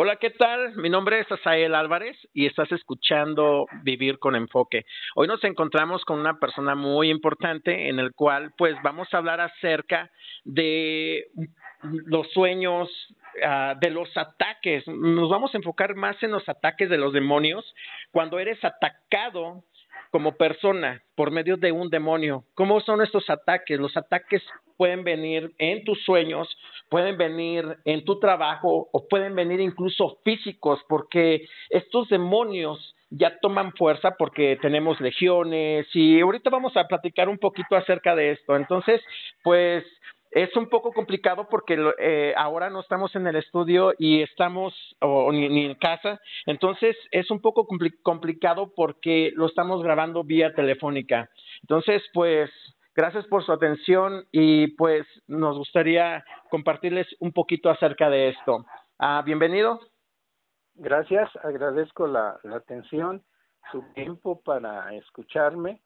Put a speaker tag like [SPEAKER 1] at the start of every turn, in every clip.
[SPEAKER 1] Hola, ¿qué tal? Mi nombre es Asael Álvarez y estás escuchando Vivir con Enfoque. Hoy nos encontramos con una persona muy importante en el cual pues vamos a hablar acerca de los sueños, uh, de los ataques. Nos vamos a enfocar más en los ataques de los demonios cuando eres atacado como persona por medio de un demonio. ¿Cómo son estos ataques? Los ataques pueden venir en tus sueños, pueden venir en tu trabajo o pueden venir incluso físicos porque estos demonios ya toman fuerza porque tenemos legiones y ahorita vamos a platicar un poquito acerca de esto. Entonces, pues es un poco complicado porque eh, ahora no estamos en el estudio y estamos o, ni, en casa, entonces es un poco compli complicado porque lo estamos grabando vía telefónica. Entonces, pues Gracias por su atención y pues nos gustaría compartirles un poquito acerca de esto. Ah, bienvenido.
[SPEAKER 2] Gracias, agradezco la atención, su tiempo para escucharme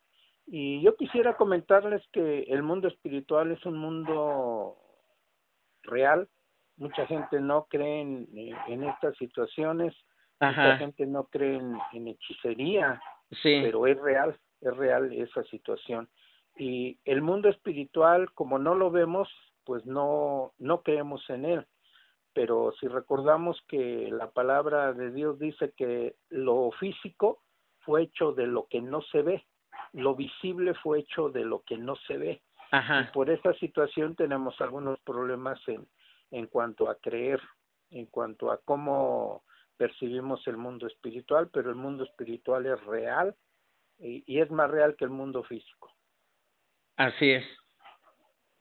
[SPEAKER 2] y yo quisiera comentarles que el mundo espiritual es un mundo real. Mucha gente no cree en, en estas situaciones, Ajá. mucha gente no cree en, en hechicería, sí. pero es real, es real esa situación y el mundo espiritual como no lo vemos pues no no creemos en él pero si recordamos que la palabra de Dios dice que lo físico fue hecho de lo que no se ve lo visible fue hecho de lo que no se ve Ajá. y por esa situación tenemos algunos problemas en en cuanto a creer en cuanto a cómo percibimos el mundo espiritual pero el mundo espiritual es real y, y es más real que el mundo físico
[SPEAKER 1] Así es.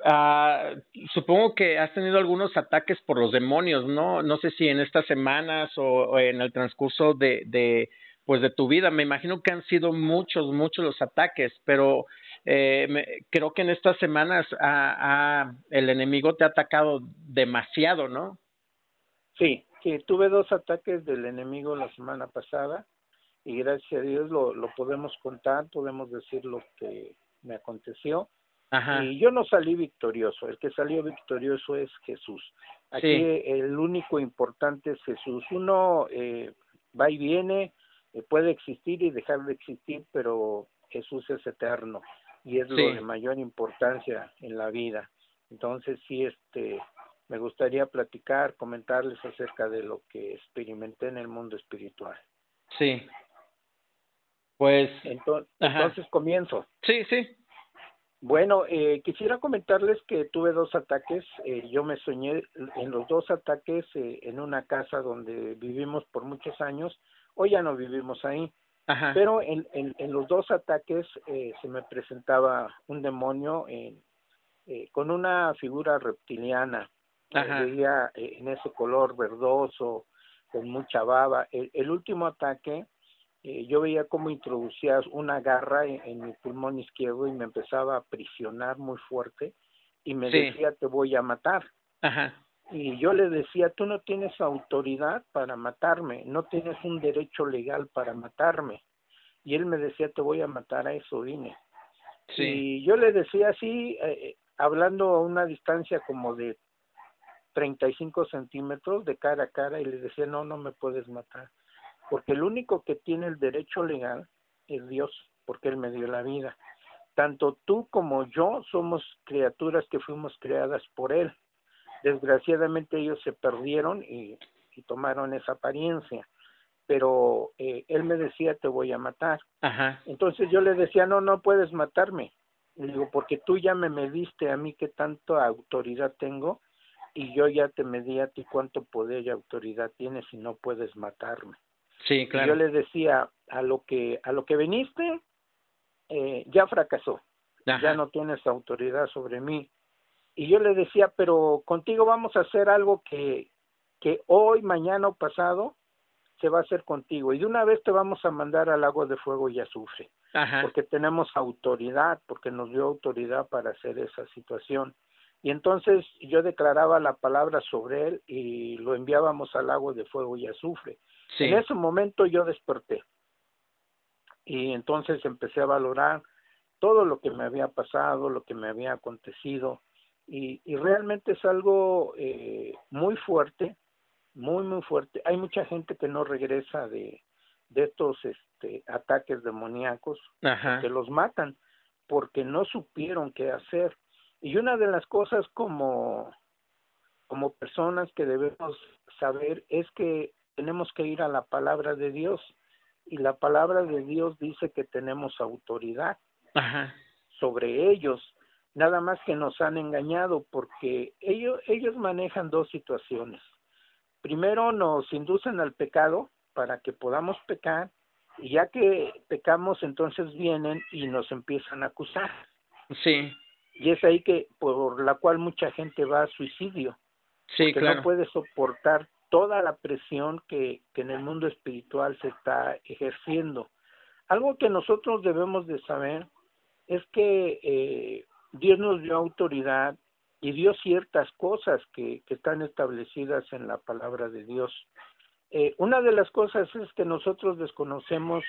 [SPEAKER 1] Uh, supongo que has tenido algunos ataques por los demonios, ¿no? No sé si en estas semanas o, o en el transcurso de, de, pues de tu vida. Me imagino que han sido muchos, muchos los ataques, pero eh, me, creo que en estas semanas a, a, el enemigo te ha atacado demasiado, ¿no?
[SPEAKER 2] Sí, sí, tuve dos ataques del enemigo la semana pasada y gracias a Dios lo, lo podemos contar, podemos decir lo que me aconteció. Ajá. Y yo no salí victorioso, el que salió victorioso es Jesús. Aquí sí. el único importante es Jesús. Uno eh, va y viene, puede existir y dejar de existir, pero Jesús es eterno y es sí. lo de mayor importancia en la vida. Entonces sí, este, me gustaría platicar, comentarles acerca de lo que experimenté en el mundo espiritual.
[SPEAKER 1] Sí. Pues
[SPEAKER 2] entonces, entonces comienzo.
[SPEAKER 1] Sí, sí.
[SPEAKER 2] Bueno, eh, quisiera comentarles que tuve dos ataques. Eh, yo me soñé en los dos ataques eh, en una casa donde vivimos por muchos años. Hoy ya no vivimos ahí. Ajá. Pero en, en, en, los dos ataques eh, se me presentaba un demonio en, eh, con una figura reptiliana. Ajá. Veía eh, en ese color verdoso, con mucha baba. El, el último ataque eh, yo veía cómo introducías una garra en, en, mi pulmón izquierdo y me empezaba a aprisionar muy fuerte y me sí. decía te voy a matar.
[SPEAKER 1] Ajá.
[SPEAKER 2] Y yo le decía, tú no tienes autoridad para matarme, no tienes un derecho legal para matarme. Y él me decía, te voy a matar, a eso vine. Sí. Y yo le decía así, eh, hablando a una distancia como de 35 centímetros de cara a cara, y le decía, no, no me puedes matar porque el único que tiene el derecho legal es Dios, porque Él me dio la vida. Tanto tú como yo somos criaturas que fuimos creadas por Él. Desgraciadamente ellos se perdieron y, y tomaron esa apariencia, pero eh, Él me decía, te voy a matar.
[SPEAKER 1] Ajá.
[SPEAKER 2] Entonces yo le decía, no, no puedes matarme. Le digo, porque tú ya me mediste a mí qué tanta autoridad tengo y yo ya te medí a ti cuánto poder y autoridad tienes y no puedes matarme.
[SPEAKER 1] Sí, claro.
[SPEAKER 2] Y yo les decía, a lo que, a lo que viniste, eh, ya fracasó, Ajá. ya no tienes autoridad sobre mí. Y yo le decía, pero contigo vamos a hacer algo que, que hoy, mañana o pasado se va a hacer contigo. Y de una vez te vamos a mandar al lago de fuego y azufre. Ajá. Porque tenemos autoridad, porque nos dio autoridad para hacer esa situación. Y entonces yo declaraba la palabra sobre él y lo enviábamos al lago de fuego y azufre. Sí. En ese momento yo desperté y entonces empecé a valorar todo lo que me había pasado, lo que me había acontecido y, y realmente es algo eh, muy fuerte muy, muy fuerte. Hay mucha gente que no regresa de, de estos este, ataques demoníacos, que los matan porque no supieron qué hacer. Y una de las cosas como, como personas que debemos saber es que tenemos que ir a la palabra de Dios y la palabra de Dios dice que tenemos autoridad sobre ellos, nada más que nos han engañado porque ellos, ellos manejan dos situaciones. Primero nos inducen al pecado para que podamos pecar y ya que pecamos entonces vienen y nos empiezan a acusar.
[SPEAKER 1] Sí.
[SPEAKER 2] Y es ahí que por la cual mucha gente va a suicidio.
[SPEAKER 1] Sí, claro.
[SPEAKER 2] no puede soportar toda la presión que, que en el mundo espiritual se está ejerciendo. Algo que nosotros debemos de saber es que eh, Dios nos dio autoridad y dio ciertas cosas que, están establecidas en la palabra de Dios. Eh, una de las cosas es que nosotros desconocemos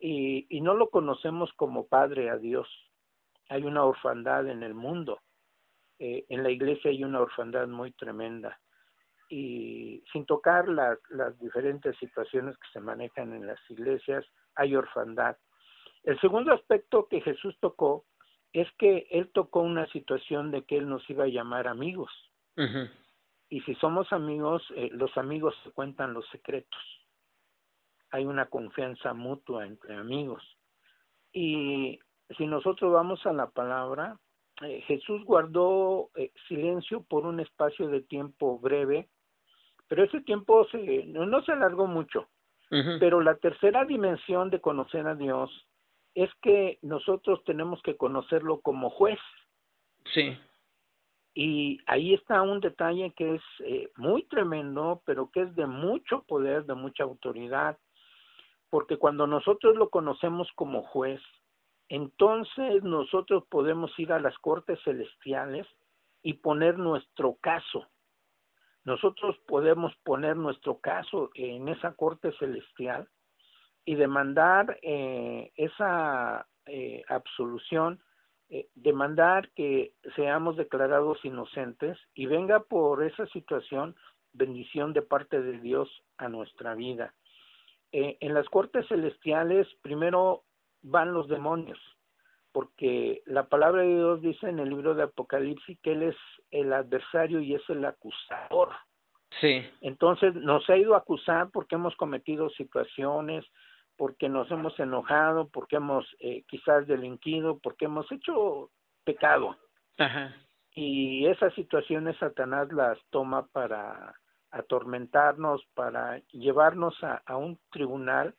[SPEAKER 2] y, y no lo conocemos como Padre a Dios. Hay una orfandad en el mundo. Eh, en la iglesia hay una orfandad muy tremenda. Y sin tocar las, las diferentes situaciones que se manejan en las iglesias, hay orfandad. El segundo aspecto que Jesús tocó es que Él tocó una situación de que Él nos iba a llamar amigos. Y si somos amigos, eh, los amigos se cuentan los secretos. Hay una confianza mutua entre amigos. Y si nosotros vamos a la palabra, eh, Jesús guardó eh, silencio por un espacio de tiempo breve, pero ese tiempo se, no, se alargó mucho. Pero la tercera dimensión de conocer a Dios es que nosotros tenemos que conocerlo como juez.
[SPEAKER 1] Sí.
[SPEAKER 2] Y ahí está un detalle que es eh, muy tremendo, pero que es de mucho poder, de mucha autoridad, porque cuando nosotros lo conocemos como juez, entonces nosotros podemos ir a las cortes celestiales y poner nuestro caso. Nosotros podemos poner nuestro caso en esa corte celestial y demandar eh, esa eh, absolución eh, demandar que seamos declarados inocentes y venga por esa situación bendición de parte de Dios a nuestra vida. Eh, en las cortes celestiales primero van los demonios, porque la palabra de Dios dice en el libro de Apocalipsis que Él es el adversario y es el acusador.
[SPEAKER 1] Sí.
[SPEAKER 2] Entonces nos ha ido a acusar porque hemos cometido situaciones, porque nos hemos enojado, porque hemos eh, quizás delinquido, porque hemos hecho pecado.
[SPEAKER 1] Ajá.
[SPEAKER 2] Y esas situaciones Satanás las toma para atormentarnos, para llevarnos a, a un tribunal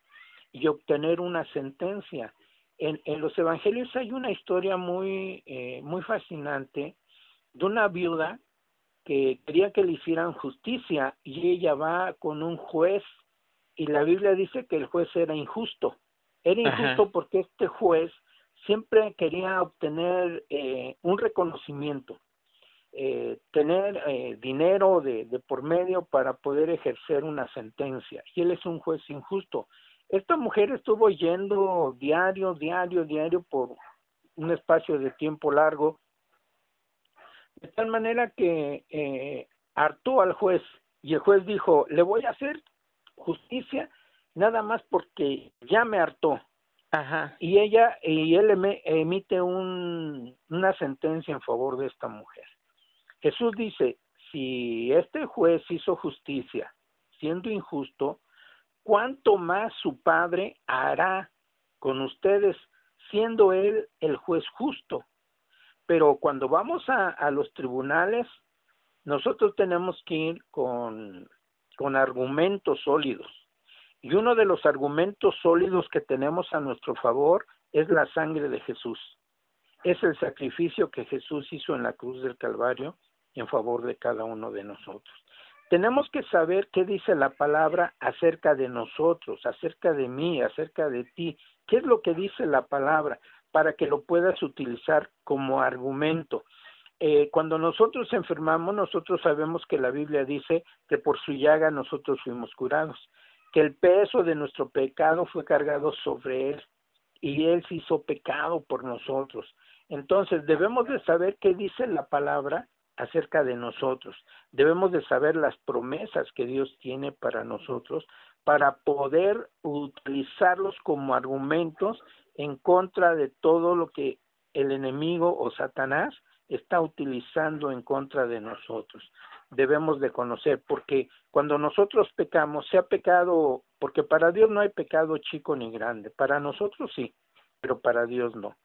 [SPEAKER 2] y obtener una sentencia. En, en, los evangelios hay una historia muy, eh, muy fascinante de una viuda que quería que le hicieran justicia y ella va con un juez y la Biblia dice que el juez era injusto. Era injusto porque este juez siempre quería obtener eh, un reconocimiento, eh, tener eh, dinero de, de por medio para poder ejercer una sentencia. Y él es un juez injusto. Esta mujer estuvo yendo diario, diario, diario por un espacio de tiempo largo, de tal manera que eh, hartó al juez y el juez dijo, le voy a hacer justicia nada más porque ya me hartó.
[SPEAKER 1] Ajá.
[SPEAKER 2] Y ella y él emite un, una sentencia en favor de esta mujer. Jesús dice, si este juez hizo justicia siendo injusto, ¿cuánto más su Padre hará con ustedes siendo Él el juez justo? Pero cuando vamos a, a los tribunales, nosotros tenemos que ir con con argumentos sólidos. Y uno de los argumentos sólidos que tenemos a nuestro favor es la sangre de Jesús. Es el sacrificio que Jesús hizo en la cruz del Calvario en favor de cada uno de nosotros. Tenemos que saber qué dice la palabra acerca de nosotros, acerca de mí, acerca de ti. ¿Qué es lo que dice la palabra para que lo puedas utilizar como argumento? Eh, cuando nosotros enfermamos, nosotros sabemos que la Biblia dice que por su llaga nosotros fuimos curados, que el peso de nuestro pecado fue cargado sobre él y él se hizo pecado por nosotros. Entonces debemos de saber qué dice la palabra acerca de nosotros. Debemos de saber las promesas que Dios tiene para nosotros para poder utilizarlos como argumentos en contra de todo lo que el enemigo o Satanás está utilizando en contra de nosotros. Debemos de conocer, porque cuando nosotros pecamos, sea pecado, porque para Dios no hay pecado chico ni grande, para nosotros sí, pero para Dios no.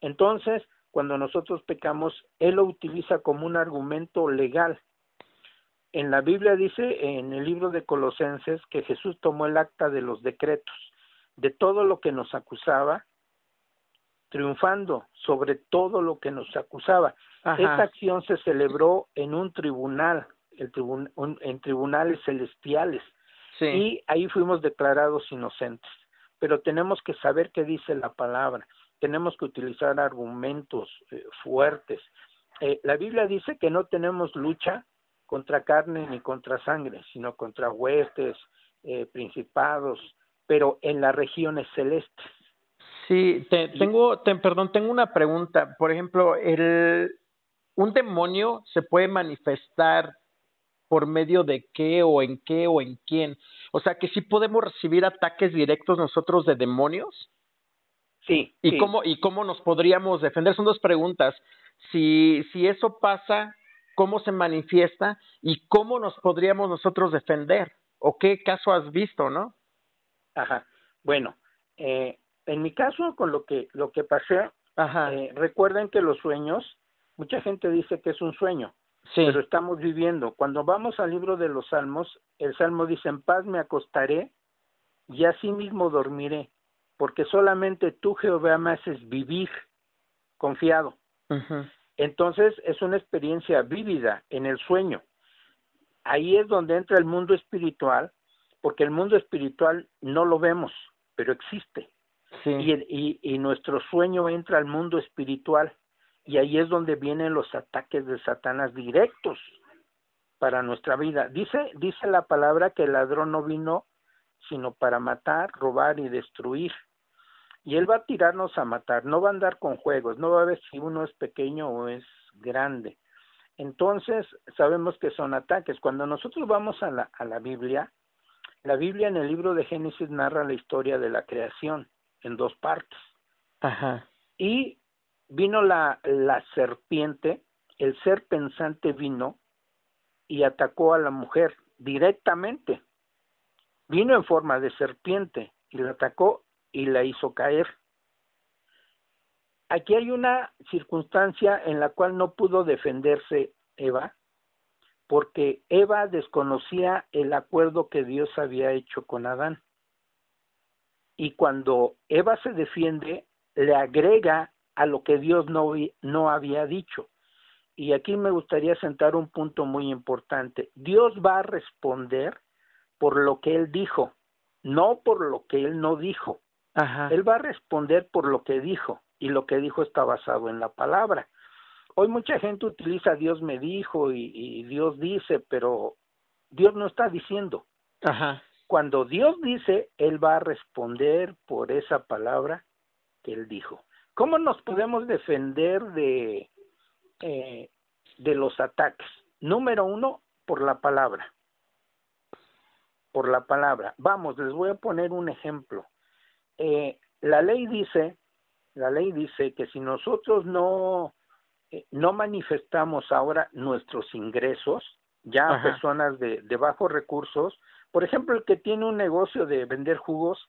[SPEAKER 2] Entonces, cuando nosotros pecamos, Él lo utiliza como un argumento legal. En la Biblia dice, en el libro de Colosenses, que Jesús tomó el acta de los decretos, de todo lo que nos acusaba, triunfando sobre todo lo que nos acusaba. Esta acción se celebró en un tribunal, el en tribunales celestiales, y ahí fuimos declarados inocentes. Pero tenemos que saber qué dice la palabra, tenemos que utilizar argumentos eh, fuertes. Eh, la Biblia dice que no tenemos lucha contra carne ni contra sangre, sino contra huestes, eh, principados, pero en las regiones celestes.
[SPEAKER 1] Sí, tengo, perdón, tengo una pregunta. Por ejemplo, el, un demonio se puede manifestar por medio de qué o en qué o en quién. O sea, que sí podemos recibir ataques directos nosotros de demonios.
[SPEAKER 2] Sí.
[SPEAKER 1] ¿Y cómo y cómo nos podríamos defender? Son dos preguntas. Si si eso pasa, ¿cómo se manifiesta y cómo nos podríamos nosotros defender? ¿O qué caso has visto, no?
[SPEAKER 2] Ajá. Bueno, eh, en mi caso, con lo que, lo que pasé, eh, recuerden que los sueños, mucha gente dice que es un sueño, pero estamos viviendo. Cuando vamos al libro de los Salmos, el Salmo dice, en paz me acostaré y así mismo dormiré, porque solamente tú, Jehová, me haces vivir confiado. Entonces, es una experiencia vívida en el sueño. Ahí es donde entra el mundo espiritual, porque el mundo espiritual no lo vemos, pero existe. Y, y, nuestro sueño entra al mundo espiritual y ahí es donde vienen los ataques de Satanás directos para nuestra vida. Dice, dice la palabra que el ladrón no vino sino para matar, robar y destruir. Y él va a tirarnos a matar, no va a andar con juegos, no va a ver si uno es pequeño o es grande. Entonces, sabemos que son ataques. Cuando nosotros vamos a la, a la Biblia, la Biblia en el libro de Génesis narra la historia de la creación en dos partes.
[SPEAKER 1] Ajá.
[SPEAKER 2] Y vino la, la serpiente, el ser pensante vino y atacó a la mujer directamente. Vino en forma de serpiente y la atacó y la hizo caer. Aquí hay una circunstancia en la cual no pudo defenderse Eva, porque Eva desconocía el acuerdo que Dios había hecho con Adán y cuando Eva se defiende, le agrega a lo que Dios no, no había dicho. Y aquí me gustaría sentar un punto muy importante. Dios va a responder por lo que Él dijo, no por lo que Él no dijo. Él va a responder por lo que dijo y lo que dijo está basado en la palabra. Hoy mucha gente utiliza Dios me dijo y, y Dios dice, pero Dios no está diciendo.
[SPEAKER 1] Ajá
[SPEAKER 2] cuando Dios dice, Él va a responder por esa palabra que Él dijo. ¿Cómo nos podemos defender de, eh, de los ataques? Número uno, por la palabra. Por la palabra. Vamos, les voy a poner un ejemplo. Eh, la ley dice, la ley dice que si nosotros no, eh, no manifestamos ahora nuestros ingresos, ya personas de, de bajos recursos, por ejemplo, el que tiene un negocio de vender jugos,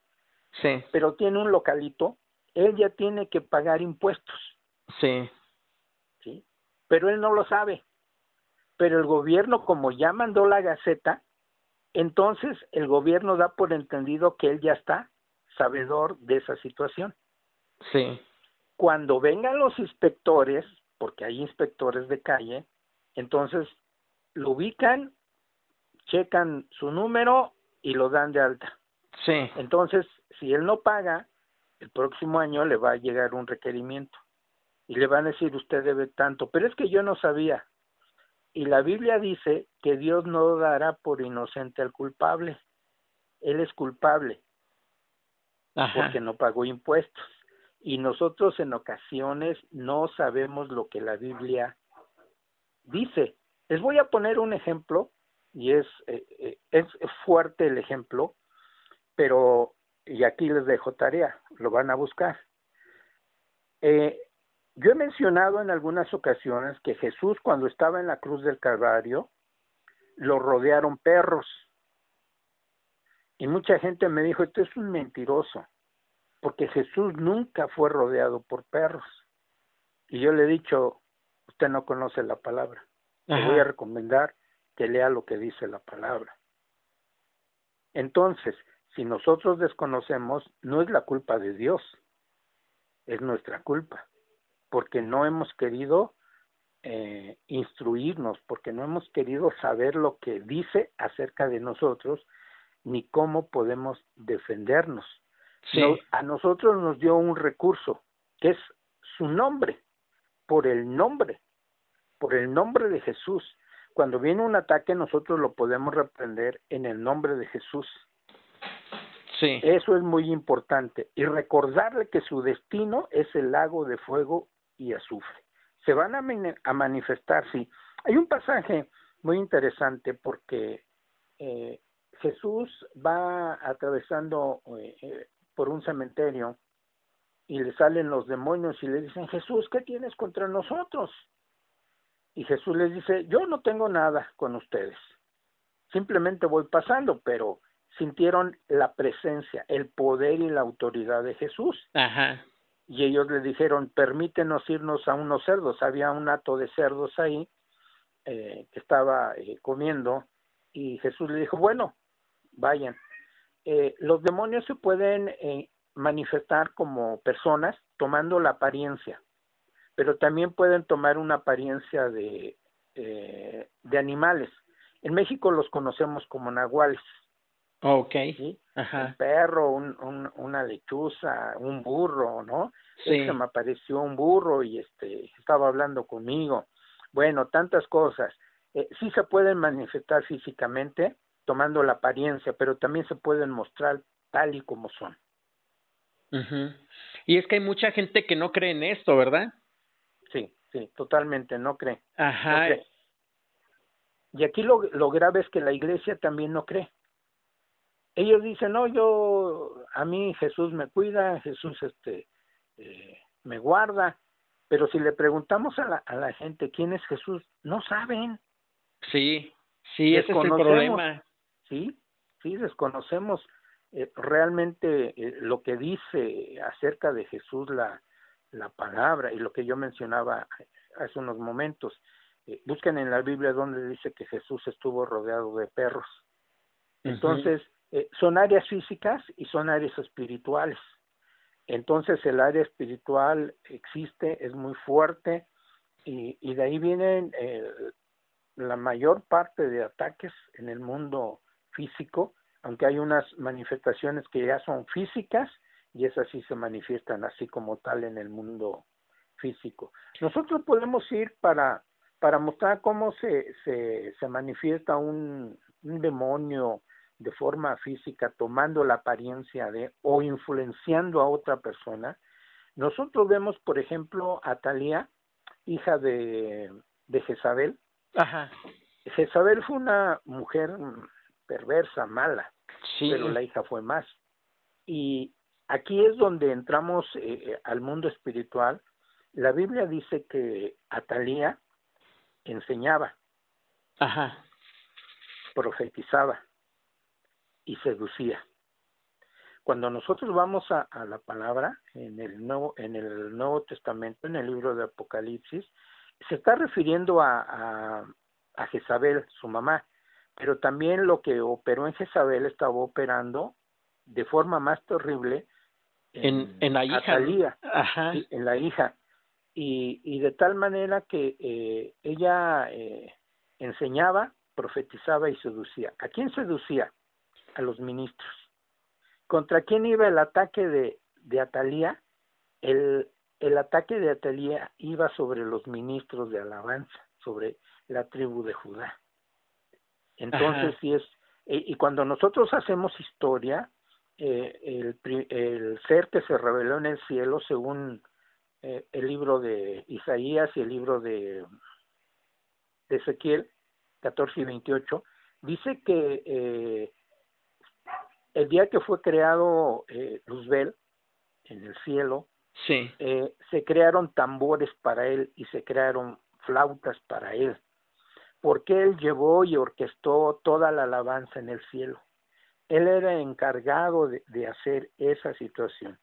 [SPEAKER 1] sí.
[SPEAKER 2] pero tiene un localito, él ya tiene que pagar impuestos.
[SPEAKER 1] Sí.
[SPEAKER 2] Sí. Pero él no lo sabe. Pero el gobierno, como ya mandó la gaceta, entonces el gobierno da por entendido que él ya está sabedor de esa situación.
[SPEAKER 1] Sí.
[SPEAKER 2] Cuando vengan los inspectores, porque hay inspectores de calle, entonces lo ubican checan su número y lo dan de alta.
[SPEAKER 1] Sí.
[SPEAKER 2] Entonces, si él no paga, el próximo año le va a llegar un requerimiento y le van a decir usted debe tanto, pero es que yo no sabía. Y la Biblia dice que Dios no dará por inocente al culpable. Él es culpable porque no pagó impuestos. Y nosotros en ocasiones no sabemos lo que la Biblia dice, les voy a poner un ejemplo, y es, eh, eh, es fuerte el ejemplo, pero, y aquí les dejo tarea, lo van a buscar. Eh, yo he mencionado en algunas ocasiones que Jesús cuando estaba en la cruz del Calvario, lo rodearon perros. Y mucha gente me dijo, esto es un mentiroso, porque Jesús nunca fue rodeado por perros. Y yo le he dicho, usted no conoce la palabra. Le voy a recomendar que lea lo que dice la palabra. Entonces, si nosotros desconocemos, no es la culpa de Dios, es nuestra culpa, porque no hemos querido eh, instruirnos, porque no hemos querido saber lo que dice acerca de nosotros, ni cómo podemos defendernos. a nosotros nos dio un recurso, que es su nombre, por el nombre, por el nombre de Jesús. Cuando viene un ataque, nosotros lo podemos reprender en el nombre de Jesús. Sí. Eso es muy importante. Y recordarle que su destino es el lago de fuego y azufre. Se van a, a manifestar, sí. Hay un pasaje muy interesante porque eh, Jesús va atravesando eh, eh, por un cementerio y le salen los demonios y le dicen, Jesús, ¿qué tienes contra nosotros? Y Jesús les dice, yo no tengo nada con ustedes, simplemente voy pasando, pero sintieron la presencia, el poder y la autoridad de Jesús. Ajá. Y ellos le dijeron, permítenos irnos a unos cerdos. Había un hato de cerdos ahí eh, que estaba eh, comiendo y Jesús le dijo, bueno, vayan. Eh, los demonios se pueden eh, manifestar como personas tomando la apariencia pero también pueden tomar una apariencia de, eh, de animales. En México los conocemos como nahuales.
[SPEAKER 1] Ok.
[SPEAKER 2] Un perro, un, una lechuza, un burro, ¿no? Sí. Se me apareció un burro y este estaba hablando conmigo. Bueno, tantas cosas. Eh, sí se pueden manifestar físicamente tomando la apariencia, pero también se pueden mostrar tal y como son.
[SPEAKER 1] Y es que hay mucha gente que no cree en esto, ¿verdad?
[SPEAKER 2] Sí, totalmente, no cree. Ajá. Y aquí lo, lo grave es que la iglesia también no cree. Ellos dicen, no, yo, a mí Jesús me cuida, Jesús este, eh, me guarda, pero si le preguntamos a la, a la gente quién es Jesús, no saben.
[SPEAKER 1] Sí, sí, ese es el problema.
[SPEAKER 2] Sí, sí, desconocemos eh, realmente eh, lo que dice acerca de Jesús la, la palabra y lo que yo mencionaba hace unos momentos. Eh, busquen en la Biblia donde dice que Jesús estuvo rodeado de perros. Entonces, eh, son áreas físicas y son áreas espirituales. Entonces, el área espiritual existe, es muy fuerte y, y de ahí vienen eh, la mayor parte de ataques en el mundo físico, aunque hay unas manifestaciones que ya son físicas y esas sí se manifiestan así como tal en el mundo físico. Nosotros podemos ir para, para mostrar cómo se, se, se manifiesta un, un demonio de forma física tomando la apariencia de o influenciando a otra persona. Nosotros vemos, por ejemplo, a Talía, hija de, de Jezabel. Ajá. Jezabel fue una mujer perversa, mala, sí. pero la hija fue más. Y Aquí es donde entramos eh, eh, al mundo espiritual. La Biblia dice que Atalía enseñaba, Ajá. profetizaba y seducía. Cuando nosotros vamos a, la palabra en el nuevo en el Nuevo Testamento, en el libro de Apocalipsis, se está refiriendo a, a, a Jezabel, su mamá, pero también lo que operó en Jezabel estaba operando de forma más terrible
[SPEAKER 1] en, en, la hija.
[SPEAKER 2] Ajá. en la hija. Y, y de tal manera que eh, ella eh, enseñaba, profetizaba y seducía. ¿A quién seducía? A los ministros. ¿Contra quién iba el ataque de, de Atalía? El, el ataque de Atalía iba sobre los ministros de alabanza, sobre la tribu de Judá. Entonces, si es, y cuando nosotros hacemos historia, eh, el, el, ser que se reveló en el cielo según eh, el libro de Isaías y el libro de de Ezequiel 14 y 28, dice que eh, el día que fue creado Luzbel en el cielo,
[SPEAKER 1] sí.
[SPEAKER 2] se crearon tambores para él y se crearon flautas para él, porque él llevó y orquestó toda la alabanza en el cielo. Él era encargado de, hacer esa situación.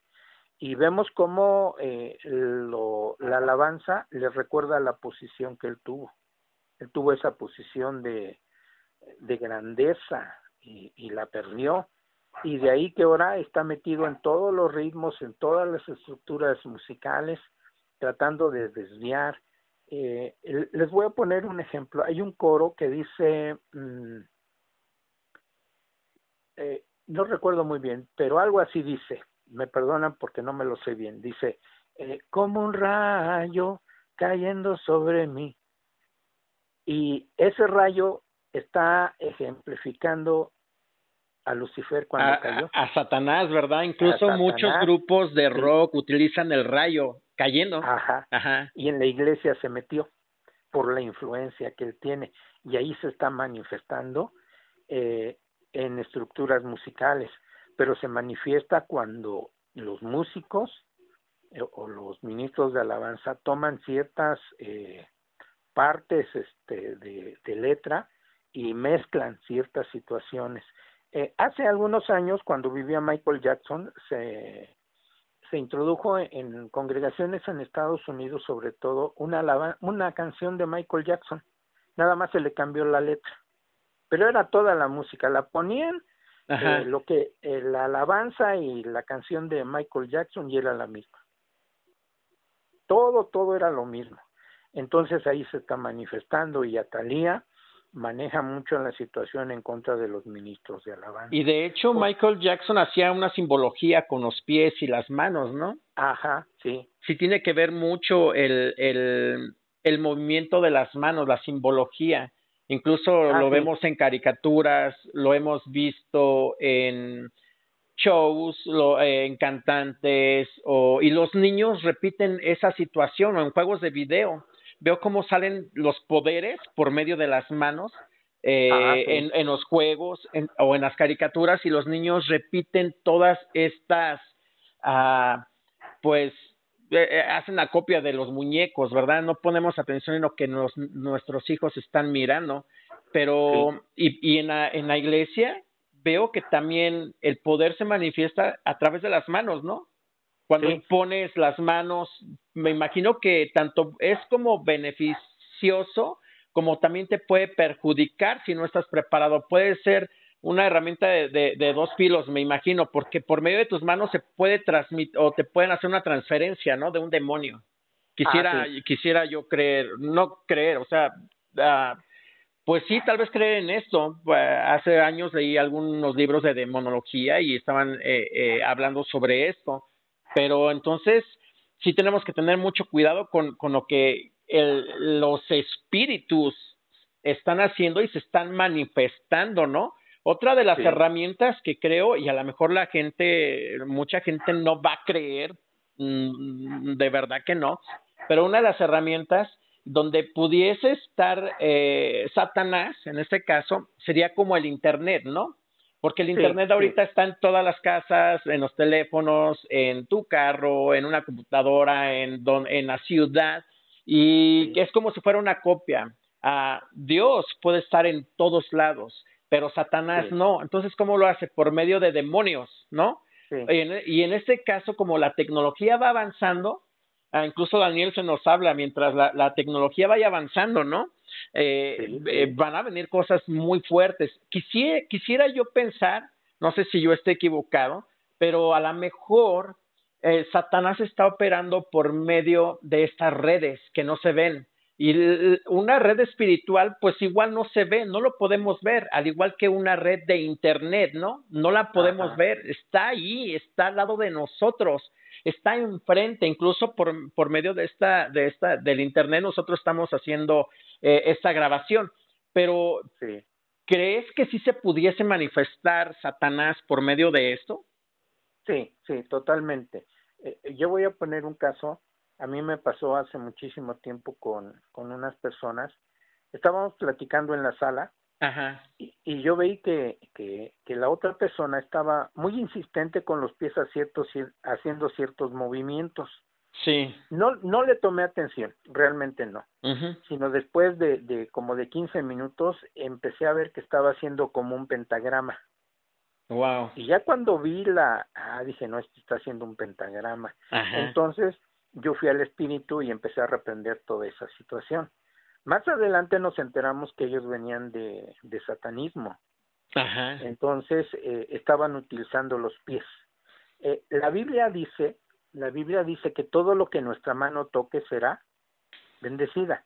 [SPEAKER 2] Y vemos cómo eh, lo, la alabanza le recuerda la posición que él tuvo. Él tuvo esa posición de, de grandeza y, la perdió y de ahí que ahora está metido en todos los ritmos, en todas las estructuras musicales, tratando de desviar. Eh, les voy a poner un ejemplo. Hay un coro que dice, mmm, eh, no recuerdo muy bien, pero algo así dice, me perdonan porque no me lo sé bien, dice, eh, como un rayo cayendo sobre mí. Y ese rayo está ejemplificando a Lucifer cuando
[SPEAKER 1] a,
[SPEAKER 2] cayó.
[SPEAKER 1] A, a, Satanás, ¿verdad? Incluso muchos grupos de rock sí. utilizan el rayo cayendo.
[SPEAKER 2] Ajá.
[SPEAKER 1] Ajá.
[SPEAKER 2] Y en la iglesia se metió por la influencia que él tiene. Y ahí se está manifestando eh, en estructuras musicales. Pero se manifiesta cuando los músicos eh, o los ministros de alabanza toman ciertas eh, partes este, de, letra y mezclan ciertas situaciones eh, hace algunos años, cuando vivía Michael Jackson, se, se introdujo en, congregaciones en Estados Unidos, sobre todo, una, una canción de Michael Jackson. Nada más se le cambió la letra. Pero era toda la música. La ponían eh, lo que eh, la alabanza y la canción de Michael Jackson y era la misma. Todo, todo era lo mismo. Entonces ahí se está manifestando y Atalía maneja mucho la situación en contra de los ministros de alabanza.
[SPEAKER 1] Y de hecho Michael Jackson hacía una simbología con los pies y las manos, ¿no?
[SPEAKER 2] Ajá, sí.
[SPEAKER 1] Sí tiene que ver mucho el, el, el movimiento de las manos, la simbología. Incluso ah, lo sí. vemos en caricaturas, lo hemos visto en shows, lo, eh, en cantantes, o, y los niños repiten esa situación o en juegos de video veo cómo salen los poderes por medio de las manos eh, ah, sí. en, en, los juegos en, o en las caricaturas y los niños repiten todas estas, uh, pues, eh, hacen la copia de los muñecos, ¿verdad? No ponemos atención en lo que nos, nuestros hijos están mirando, pero, sí. y, y en, la, en la iglesia veo que también el poder se manifiesta a través de las manos, ¿no? Cuando sí. pones las manos, me imagino que tanto es como beneficioso, como también te puede perjudicar si no estás preparado. Puede ser una herramienta de, de, de, dos filos, me imagino, porque por medio de tus manos se puede transmitir o te pueden hacer una transferencia, ¿no? De un demonio. Quisiera, ah, sí. quisiera yo creer, no creer, o sea, uh, pues sí, tal vez creer en esto. Uh, hace años leí algunos libros de demonología y estaban eh, eh, hablando sobre esto pero entonces sí tenemos que tener mucho cuidado con, con lo que el, los espíritus están haciendo y se están manifestando, ¿no? Otra de las sí. herramientas que creo, y a lo mejor la gente, mucha gente no va a creer, mmm, de verdad que no, pero una de las herramientas donde pudiese estar eh, Satanás, en este caso, sería como el Internet, ¿no? Porque el Internet sí, ahorita sí. está en todas las casas, en los teléfonos, en tu carro, en una computadora, en, don, en la ciudad, y sí. es como si fuera una copia. Uh, Dios puede estar en todos lados, pero Satanás no. Entonces, ¿cómo lo hace? Por medio de demonios, ¿no? Y en, y, en, este caso, como la tecnología va avanzando, uh, incluso Daniel se nos habla, mientras la, la tecnología vaya avanzando, ¿no? eh, sí. Eh, van a venir cosas muy fuertes. Quisiera, quisiera yo pensar, no sé si yo esté equivocado, pero a lo mejor eh, Satanás está operando por medio de estas redes que no se ven. Y una red espiritual, pues igual no se ve, no lo podemos ver, al igual que una red de internet, ¿no? No la podemos Ajá. ver, está ahí, está al lado de nosotros está enfrente, incluso por, por medio de esta, de esta, del internet nosotros estamos haciendo eh, esta grabación. Pero, sí. ¿crees que sí se pudiese manifestar Satanás por medio de esto?
[SPEAKER 2] Sí, sí, totalmente. Eh, yo voy a poner un caso. A mí me pasó hace muchísimo tiempo con, con unas personas estábamos platicando en la sala
[SPEAKER 1] Ajá.
[SPEAKER 2] y, y yo veí que, que, que la otra persona estaba muy insistente con los pies ciertos, haciendo ciertos movimientos.
[SPEAKER 1] Sí.
[SPEAKER 2] No, no le tomé atención, realmente no. Sino después de, de como de 15 minutos empecé a ver que estaba haciendo como un pentagrama.
[SPEAKER 1] Wow.
[SPEAKER 2] Y ya cuando vi la, ah, dije, no, esto está haciendo un pentagrama.
[SPEAKER 1] Ajá.
[SPEAKER 2] Entonces yo fui al espíritu y empecé a reprender toda esa situación. Más adelante nos enteramos que ellos venían de, de satanismo.
[SPEAKER 1] Ajá.
[SPEAKER 2] Entonces eh, estaban utilizando los pies. Eh, la Biblia dice, la Biblia dice que todo lo que nuestra mano toque será bendecida.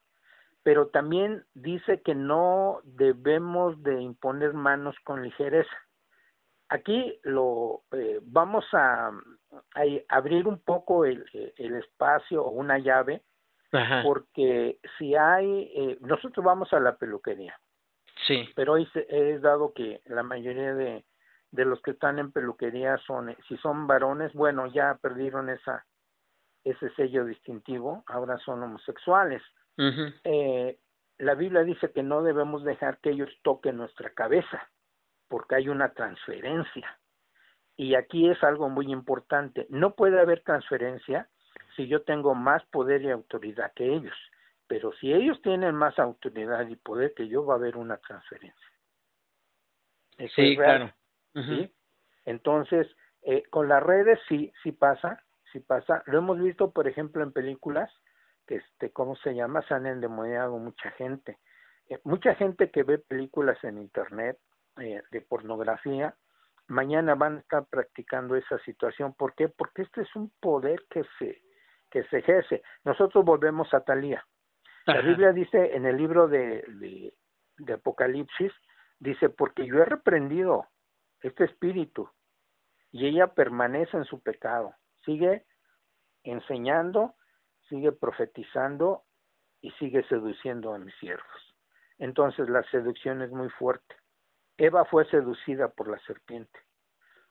[SPEAKER 2] Pero también dice que no debemos de imponer manos con ligereza. Aquí lo eh, vamos a, a abrir un poco el, el espacio o una llave
[SPEAKER 1] Ajá.
[SPEAKER 2] porque si hay, eh, nosotros vamos a la peluquería,
[SPEAKER 1] Sí.
[SPEAKER 2] pero hoy se- es dado que la mayoría de, de los que están en peluquería son, eh, si son varones, bueno, ya perdieron esa ese sello distintivo, ahora son homosexuales. Eh, la Biblia dice que no debemos dejar que ellos toquen nuestra cabeza, porque hay una transferencia. Y aquí es algo muy importante. No puede haber transferencia si yo tengo más poder y autoridad que ellos. Pero si ellos tienen más autoridad y poder que yo, va a haber una transferencia. Eso
[SPEAKER 1] Sí, claro.
[SPEAKER 2] ¿sí? Entonces, eh, con las redes sí, sí pasa, sí pasa. Lo hemos visto, por ejemplo, en películas, que este, ¿cómo se llama? Se han endemoniado mucha gente. Eh, mucha gente que ve películas en internet eh, de pornografía, mañana van a estar practicando esa situación. ¿Por qué? Porque este es un poder que se, que se ejerce. Nosotros volvemos a Talía. La. Biblia dice en el libro de, de, de Apocalipsis, dice, porque yo he reprendido este espíritu y ella permanece en su pecado, sigue enseñando, sigue profetizando y sigue seduciendo a mis siervos. Entonces la seducción es muy fuerte. Eva fue seducida por la serpiente.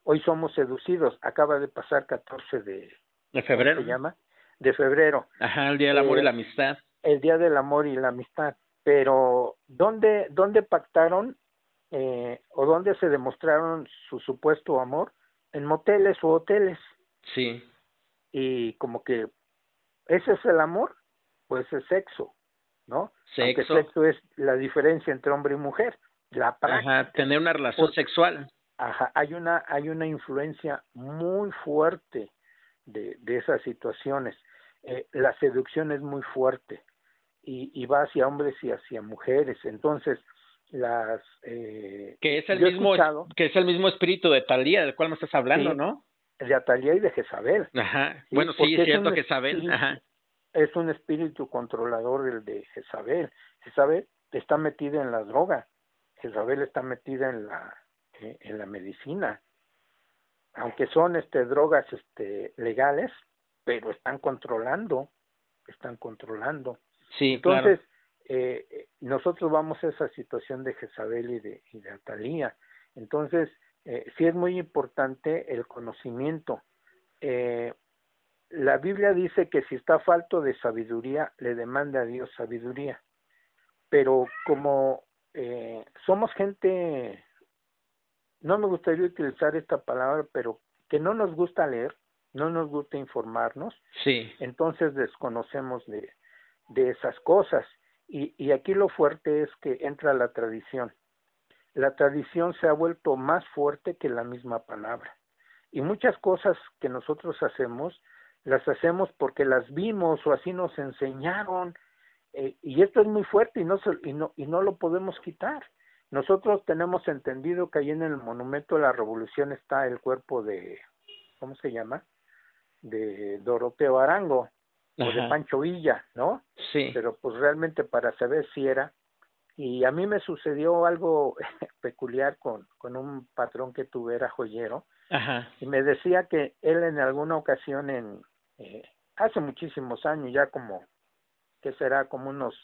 [SPEAKER 2] Hoy somos seducidos. Acaba de pasar 14 de
[SPEAKER 1] De
[SPEAKER 2] ¿cómo
[SPEAKER 1] febrero.
[SPEAKER 2] se llama? De febrero
[SPEAKER 1] Ajá, el día del amor
[SPEAKER 2] Eh,
[SPEAKER 1] y la amistad.
[SPEAKER 2] el Día del Amor y la Amistad. Pero, ¿dónde, dónde pactaron eh, o dónde se demostraron su supuesto amor? En moteles o hoteles.
[SPEAKER 1] Sí.
[SPEAKER 2] Y como que, ¿ese es el amor? Pues es sexo, ¿no? Aunque
[SPEAKER 1] Sexo.
[SPEAKER 2] sexo es la diferencia entre hombre y mujer. La práctica.
[SPEAKER 1] Ajá, tener una relación sexual.
[SPEAKER 2] Ajá, hay una, hay una influencia muy fuerte de, de esas situaciones. Eh, la seducción es muy fuerte y, y va hacia hombres y hacia mujeres. Entonces, las... Eh,
[SPEAKER 1] Que es el mismo que es el mismo espíritu de Talía del cual me estás hablando,
[SPEAKER 2] Sí.
[SPEAKER 1] ¿no?
[SPEAKER 2] de Atalía y de Jezabel.
[SPEAKER 1] Ajá.
[SPEAKER 2] Sí,
[SPEAKER 1] bueno, sí, es
[SPEAKER 2] es
[SPEAKER 1] cierto
[SPEAKER 2] espíritu.
[SPEAKER 1] Ajá.
[SPEAKER 2] Es un espíritu controlador el de Jezabel. Jezabel está metida en la droga. Jezabel está metida en la, eh, en la medicina. Aunque son este drogas este legales, pero están controlando, están controlando.
[SPEAKER 1] Sí,
[SPEAKER 2] Entonces,
[SPEAKER 1] claro.
[SPEAKER 2] eh, nosotros vamos a esa situación de Jezabel y de, y de Atalía. Entonces, eh, sí es muy importante el conocimiento. Eh, la Biblia dice que si está falto de sabiduría, le demanda a Dios sabiduría. Pero como eh, somos gente, no me gustaría utilizar esta palabra, pero que no nos gusta leer, no nos gusta informarnos,
[SPEAKER 1] Sí.
[SPEAKER 2] entonces desconocemos de, de esas cosas. Y, y aquí lo fuerte es que entra la tradición. La tradición se ha vuelto más fuerte que la misma palabra. Y muchas cosas que nosotros hacemos, las hacemos porque las vimos o así nos enseñaron. Eh, y esto es muy fuerte y no, se- y, no, y no lo podemos quitar. Nosotros tenemos entendido que ahí en el Monumento de la Revolución está el cuerpo de, ¿cómo se llama? De Doroteo Arango o de. Pancho Villa, ¿no?
[SPEAKER 1] Sí.
[SPEAKER 2] Pero pues realmente para saber si era. Y a mí me sucedió algo peculiar con, con un patrón que tuve, era joyero,
[SPEAKER 1] Ajá.
[SPEAKER 2] y me decía que él en alguna ocasión, en eh, hace muchísimos años, ya como, que será como unos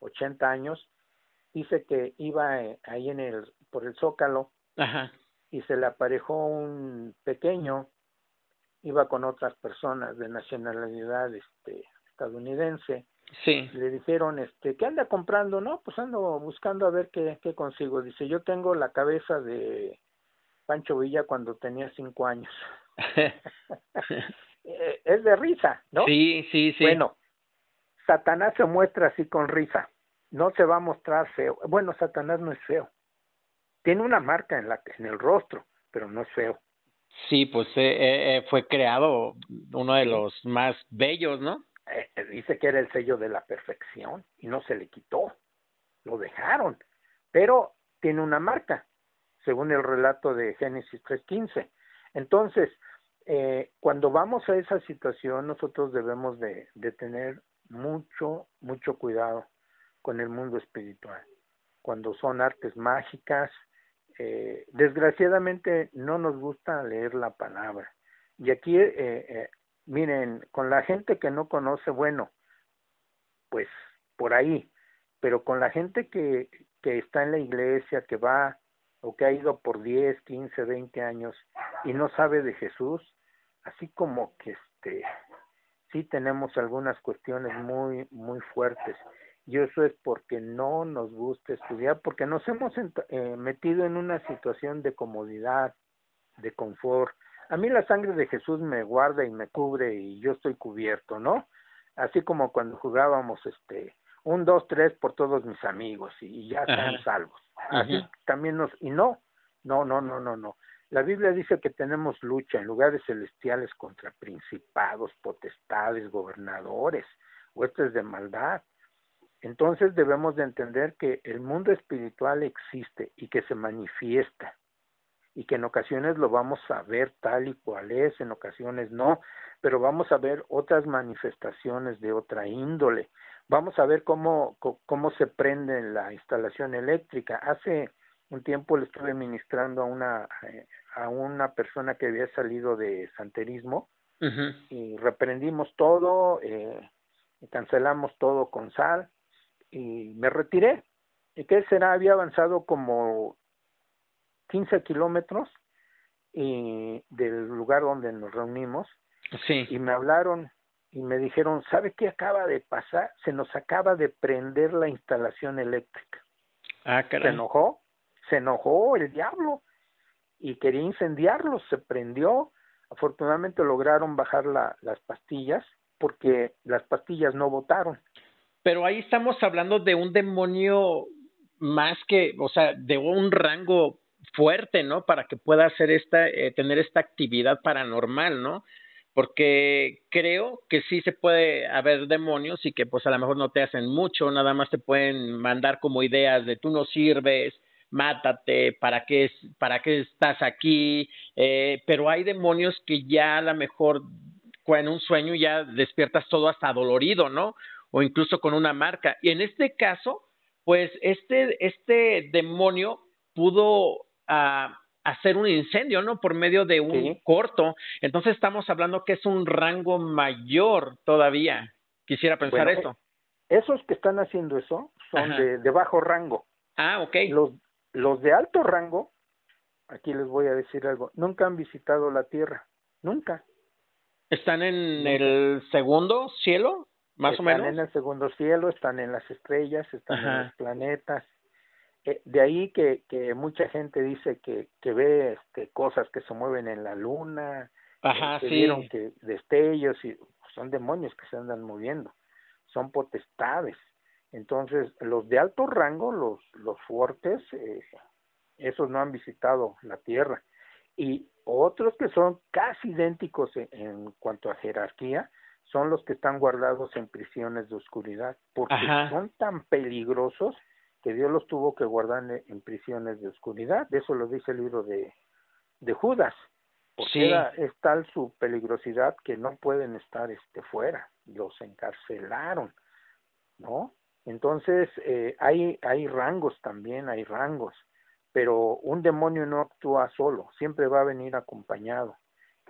[SPEAKER 2] 80 años, dice que iba eh, ahí en el, por el Zócalo
[SPEAKER 1] Ajá.
[SPEAKER 2] y se le aparejó un pequeño, iba con otras personas de nacionalidad este, estadounidense,
[SPEAKER 1] Sí.
[SPEAKER 2] Le dijeron, este, ¿qué anda comprando? No, pues ando buscando a ver qué, qué consigo. Dice, yo tengo la cabeza de Pancho Villa cuando tenía cinco años. Eh, es de risa, ¿no?
[SPEAKER 1] Sí, sí, sí.
[SPEAKER 2] Bueno, Satanás se muestra así con risa. No se va a mostrar feo. Bueno, Satanás no es feo. Tiene una marca en la en el rostro, pero no es feo.
[SPEAKER 1] Sí, pues eh, eh, fue creado uno de los más bellos, ¿no?
[SPEAKER 2] Eh, dice que era el sello de la perfección y no se le quitó, lo dejaron, pero tiene una marca, según el relato de Génesis 3.15. Entonces, eh, cuando vamos a esa situación, nosotros debemos de, de tener mucho, mucho cuidado con el mundo espiritual. Cuando son artes mágicas, eh, desgraciadamente no nos gusta leer la palabra. Y aquí eh, eh, miren, con la gente que no conoce, bueno, pues por ahí, pero con la gente que, que está en la iglesia, que va o que ha ido por 10, 15, 20 años y no sabe de Jesús, así como que este sí tenemos algunas cuestiones muy muy fuertes y eso es porque no nos gusta estudiar, porque nos hemos eh, metido en una situación de comodidad, de confort, a mí la sangre de Jesús me guarda y me cubre y yo estoy cubierto, ¿no? Así como cuando jugábamos este un, dos, tres por todos mis amigos y, ya están salvos. Así también nos, y no, no, no, no, no, no. La Biblia dice que tenemos lucha en lugares celestiales contra principados, potestades, gobernadores, huestes de maldad. Entonces debemos de entender que el mundo espiritual existe y que se manifiesta y que en ocasiones lo vamos a ver tal y cual es, en ocasiones no, pero vamos a ver otras manifestaciones de otra índole. Vamos a ver cómo, cómo se prende la instalación eléctrica. Hace un tiempo le estuve ministrando a una, eh, a una persona que había salido de santerismo y reprendimos todo, eh, cancelamos todo con sal y me retiré. ¿Y qué será? Había avanzado como 15 kilómetros y del lugar donde nos reunimos
[SPEAKER 1] sí.
[SPEAKER 2] y me hablaron y me dijeron, ¿sabe qué acaba de pasar? Se nos acaba de prender la instalación eléctrica.
[SPEAKER 1] Ah,
[SPEAKER 2] Se enojó, se enojó el diablo y quería incendiarlo, se prendió. Afortunadamente lograron bajar la, las pastillas porque las pastillas no votaron.
[SPEAKER 1] Pero ahí estamos hablando de un demonio más que, o sea, de un rango fuerte, ¿no? Para que pueda hacer esta, eh, tener esta actividad paranormal, ¿no? Porque creo que sí se puede haber demonios y que pues a lo mejor no te hacen mucho, nada más te pueden mandar como ideas de tú no sirves, mátate, ¿para qué, para qué estás aquí? Eh, pero hay demonios que ya a lo mejor en un sueño ya despiertas todo hasta dolorido, ¿no? O incluso con una marca. Y en este caso, pues este, este demonio pudo a hacer un incendio, ¿no? Por medio de un corto. Entonces estamos hablando que es un rango mayor todavía. Quisiera pensar eso.
[SPEAKER 2] Esos que están haciendo eso son de, de, bajo rango.
[SPEAKER 1] Ah, ok.
[SPEAKER 2] Los, los de alto rango, aquí les voy a decir algo, nunca han visitado la Tierra. Nunca.
[SPEAKER 1] ¿Están en el segundo cielo? Más
[SPEAKER 2] o
[SPEAKER 1] menos.
[SPEAKER 2] Están en el segundo cielo, están en las estrellas, están en los planetas eh, de ahí que, que mucha gente dice que, que ve este, cosas que se mueven en la luna,
[SPEAKER 1] Ajá,
[SPEAKER 2] que
[SPEAKER 1] sí.
[SPEAKER 2] vieron que destellos y son demonios que se andan moviendo, son potestades. Entonces, los de alto rango, los, los fuertes, eh, esos no han visitado la Tierra. Y otros que son casi idénticos en, en cuanto a jerarquía, son los que están guardados en prisiones de oscuridad, porque
[SPEAKER 1] Ajá.
[SPEAKER 2] son tan peligrosos que Dios los tuvo que guardar en, prisiones de oscuridad. De eso lo dice el libro de, de Judas. Porque
[SPEAKER 1] Sí.
[SPEAKER 2] era, es tal su peligrosidad que no pueden estar este fuera. Los encarcelaron, ¿no? Entonces, eh, hay, hay rangos también, hay rangos. Pero un demonio no actúa solo, siempre va a venir acompañado.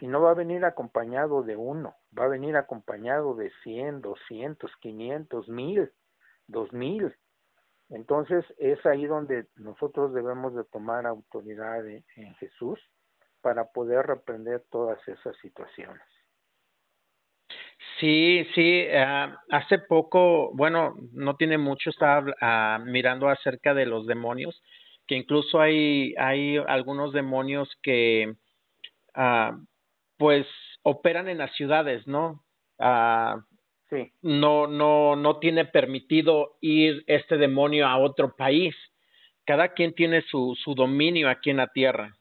[SPEAKER 2] Y no va a venir acompañado de uno, va a venir acompañado de cien, doscientos, quinientos, mil, dos mil. Entonces es ahí donde nosotros debemos de tomar autoridad en Jesús para poder reprender todas esas situaciones.
[SPEAKER 1] Sí, sí, uh, hace poco, bueno, no tiene mucho, estaba uh, mirando acerca de los demonios, que incluso hay, hay algunos demonios que, uh, pues, operan en las ciudades, ¿no?
[SPEAKER 2] sí.
[SPEAKER 1] No, no, no tiene permitido ir este demonio a otro país. Cada quien tiene su, su dominio aquí en la tierra.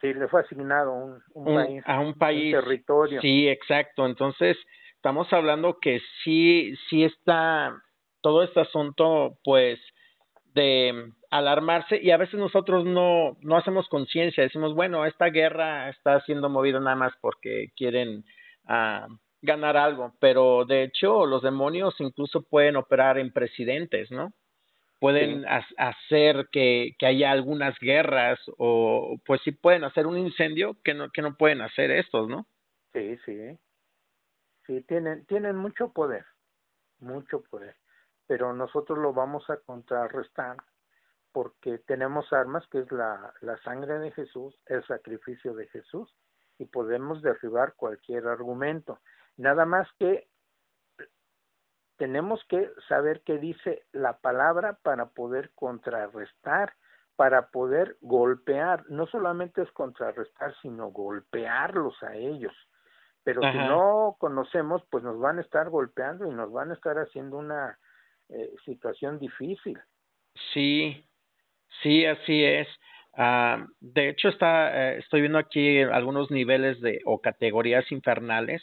[SPEAKER 2] Sí, le fue asignado un, un,
[SPEAKER 1] Un-
[SPEAKER 2] país,
[SPEAKER 1] a un país.
[SPEAKER 2] un territorio.
[SPEAKER 1] Sí, exacto. Entonces, estamos hablando que sí, sí está todo este asunto, pues, de alarmarse y a veces nosotros no, no hacemos conciencia, decimos, bueno, esta guerra está siendo movida nada más porque quieren ah, ganar algo, pero de hecho los demonios incluso pueden operar en presidentes, ¿no? Pueden
[SPEAKER 2] Sí.
[SPEAKER 1] ha- hacer que, que haya algunas guerras o pues sí pueden hacer un incendio que no, que no pueden hacer estos, ¿no?
[SPEAKER 2] Sí, sí. Sí, tienen, tienen mucho poder, mucho poder. Pero nosotros lo vamos a contrarrestar porque tenemos armas que es la, la sangre de Jesús, el sacrificio de Jesús, y podemos derribar cualquier argumento. Nada más que tenemos que saber qué dice la palabra para poder contrarrestar, para poder golpear. No solamente es contrarrestar, sino golpearlos a ellos. Pero si no conocemos, pues nos van a estar golpeando y nos van a estar haciendo una eh, situación difícil.
[SPEAKER 1] Sí, sí, así es. Ah, de hecho, está, eh, estoy viendo aquí algunos niveles de o categorías infernales,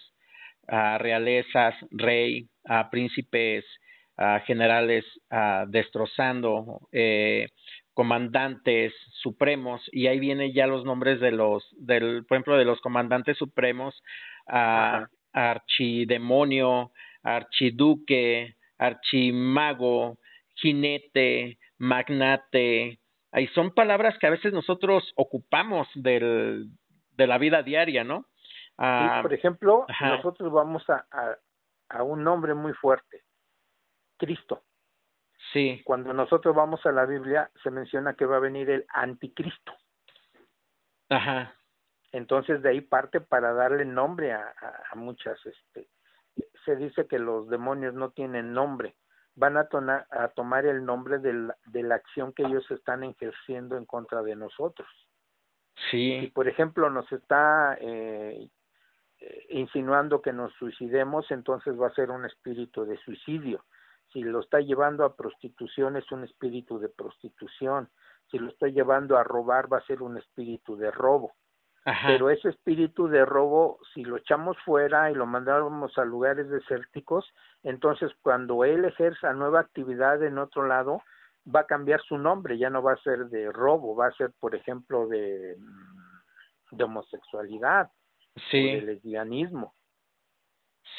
[SPEAKER 1] ah, realezas, rey, ah, príncipes, generales destrozando, eh, comandantes supremos, y ahí vienen ya los nombres de los, del, por ejemplo, de los comandantes supremos, ah, archidemonio, archiduque, archimago, jinete, magnate. Ahí son palabras que a veces nosotros ocupamos del, de la vida diaria, ¿no?
[SPEAKER 2] Sí,
[SPEAKER 1] Ah,
[SPEAKER 2] por ejemplo,
[SPEAKER 1] ajá.
[SPEAKER 2] nosotros vamos a, a, a un nombre muy fuerte, Cristo.
[SPEAKER 1] Sí,
[SPEAKER 2] Cuando nosotros vamos a la Biblia, se menciona que va a venir el anticristo.
[SPEAKER 1] ajá,
[SPEAKER 2] Entonces de ahí parte para darle nombre a, a, a muchas, este, se dice que los demonios no tienen nombre, van a, tona- a tomar el nombre de la, de la acción que ellos están ejerciendo en contra de nosotros. Si
[SPEAKER 1] sí,
[SPEAKER 2] por ejemplo nos está eh, eh, insinuando que nos suicidemos, entonces va a ser un espíritu de suicidio. Si lo está llevando a prostitución, es un espíritu de prostitución. Si lo está llevando a robar, va a ser un espíritu de robo.
[SPEAKER 1] ajá,
[SPEAKER 2] Pero ese espíritu de robo, si lo echamos fuera y lo mandamos a lugares desérticos, entonces cuando él ejerza nueva actividad en otro lado, va a cambiar su nombre, ya no va a ser de robo, va a ser, por ejemplo, de, de homosexualidad, o de lesbianismo.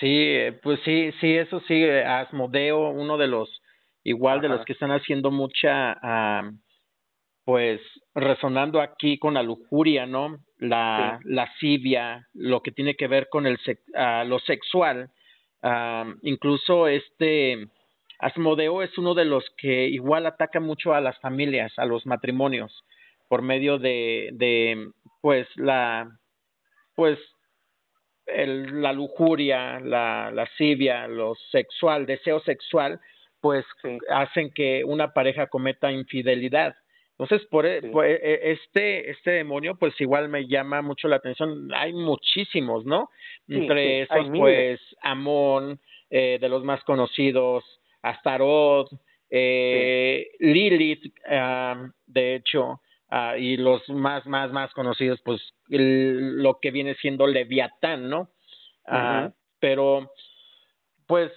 [SPEAKER 1] Sí, eh, pues sí, sí, eso sí, eh, Asmodeo, uno de los, igual de los que están haciendo mucha, ah, pues, resonando aquí con la lujuria, ¿no? La
[SPEAKER 2] Sí.
[SPEAKER 1] lascivia, lo que tiene que ver con el ah, lo sexual, ah, incluso este Asmodeo es uno de los que igual ataca mucho a las familias, a los matrimonios, por medio de, de pues, la, pues, el, la lujuria, la lascivia, lo sexual, deseo sexual, pues
[SPEAKER 2] Sí.
[SPEAKER 1] hacen que una pareja cometa infidelidad. Entonces, por, e-
[SPEAKER 2] Sí.
[SPEAKER 1] por e- e- este, este demonio, pues igual me llama mucho la atención. Hay muchísimos, ¿no?
[SPEAKER 2] Sí,
[SPEAKER 1] Entre esos, pues, Amón, eh, de los más conocidos, Astaroth, eh, Lilith, ah, de hecho, ah, y los más, más, más conocidos, pues, el- lo que viene siendo Leviatán, ¿no?
[SPEAKER 2] Ujú.
[SPEAKER 1] Pero, pues,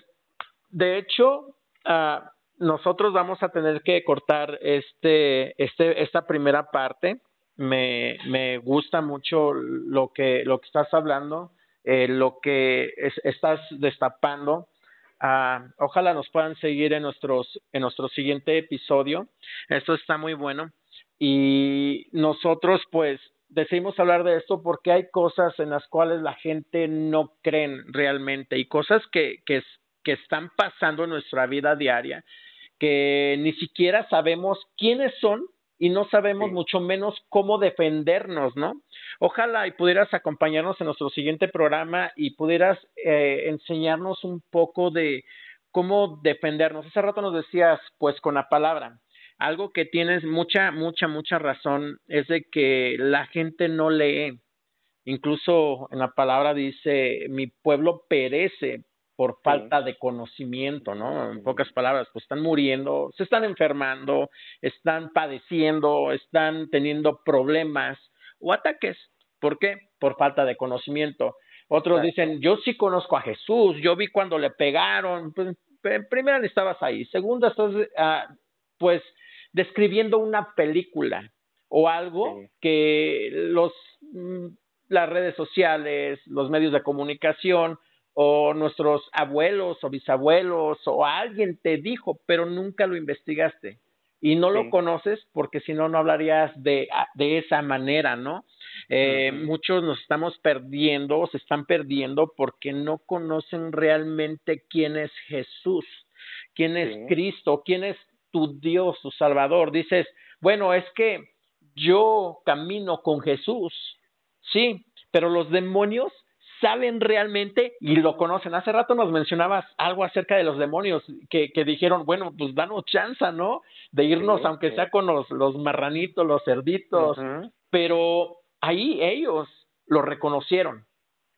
[SPEAKER 1] de hecho, ah, nosotros vamos a tener que cortar este, este, esta primera parte. Me, me gusta mucho lo que, lo que estás hablando, eh, lo que es- estás destapando. Ojalá nos puedan seguir en nuestros, en nuestro siguiente episodio. Esto está muy bueno. Y nosotros, pues, decidimos hablar de esto porque hay cosas en las cuales la gente no creen realmente y cosas que, que, que están pasando en nuestra vida diaria que ni siquiera sabemos quiénes son y no sabemos mucho menos cómo defendernos, ¿no? Ojalá y pudieras acompañarnos en nuestro siguiente programa y pudieras eh, enseñarnos un poco de cómo defendernos. Hace rato nos decías, pues con la palabra, algo que tienes mucha, mucha, mucha razón es de que la gente no lee. Incluso en la palabra dice, mi pueblo perece por falta de conocimiento, ¿no? En pocas palabras, pues están muriendo, se están enfermando, están padeciendo, están teniendo problemas o ataques. ¿Por qué? Por falta de conocimiento. Otros dicen, yo sí conozco a Jesús, yo vi cuando le pegaron. Pues, primera estabas ahí. Segunda, estás, ah, pues, describiendo una película o algo que los, mm, las redes sociales, los medios de comunicación, o nuestros abuelos o bisabuelos o alguien te dijo, pero nunca lo investigaste. Y no lo conoces porque si no, no hablarías de, ah, de esa manera, ¿no? Eh, muchos nos estamos perdiendo, se están perdiendo porque no conocen realmente quién es Jesús, quién es Cristo, quién es tu Dios, tu Salvador. Dices, bueno, es que yo camino con Jesús, sí, pero los demonios saben realmente y lo conocen. Hace rato nos mencionabas algo acerca de los demonios que, que dijeron, bueno, pues danos chance, ¿no? De irnos, aunque sea con los, los marranitos, los cerditos, pero ahí ellos lo reconocieron.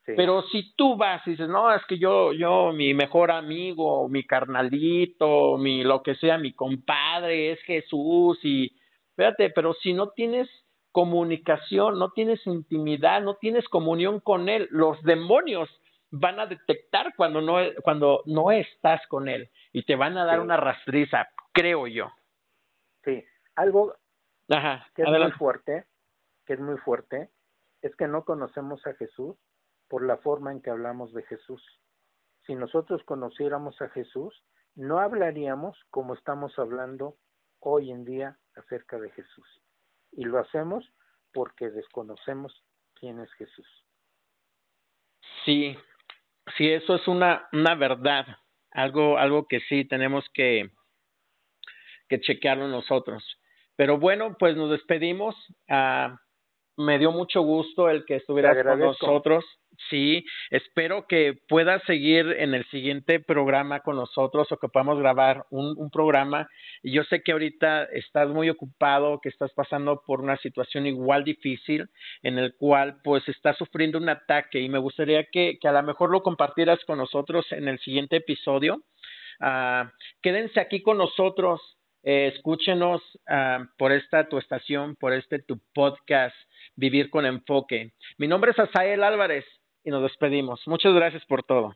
[SPEAKER 1] Pero si tú vas y dices, no, es que yo, yo, mi mejor amigo, mi carnalito, mi lo que sea, mi compadre es Jesús y, espérate, pero si no tienes comunicación, no tienes intimidad, no tienes comunión con Él. Los demonios van a detectar cuando no, cuando no estás con Él y te van a dar una rastriza, creo yo.
[SPEAKER 2] Sí, algo que es muy fuerte, que es muy fuerte, es que no conocemos a Jesús por la forma en que hablamos de Jesús. Si nosotros conociéramos a Jesús, no hablaríamos como estamos hablando hoy en día acerca de Jesús y lo hacemos porque desconocemos quién es Jesús.
[SPEAKER 1] Sí, sí, eso es una, una verdad, algo, algo que sí tenemos que, que chequearlo nosotros. Pero bueno, pues nos despedimos. Uh, me dio mucho gusto el que estuvieras con nosotros. Sí, espero que puedas seguir en el siguiente programa con nosotros o que podamos grabar un, un programa. Yo sé que ahorita estás muy ocupado, que estás pasando por una situación igual difícil en el cual pues estás sufriendo un ataque y me gustaría que, que a lo mejor lo compartieras con nosotros en el siguiente episodio. Uh, quédense aquí con nosotros. Eh, escúchenos uh, por esta tu estación, por este tu podcast, Vivir con Enfoque. Mi nombre es Asael Álvarez y nos despedimos. Muchas gracias por todo.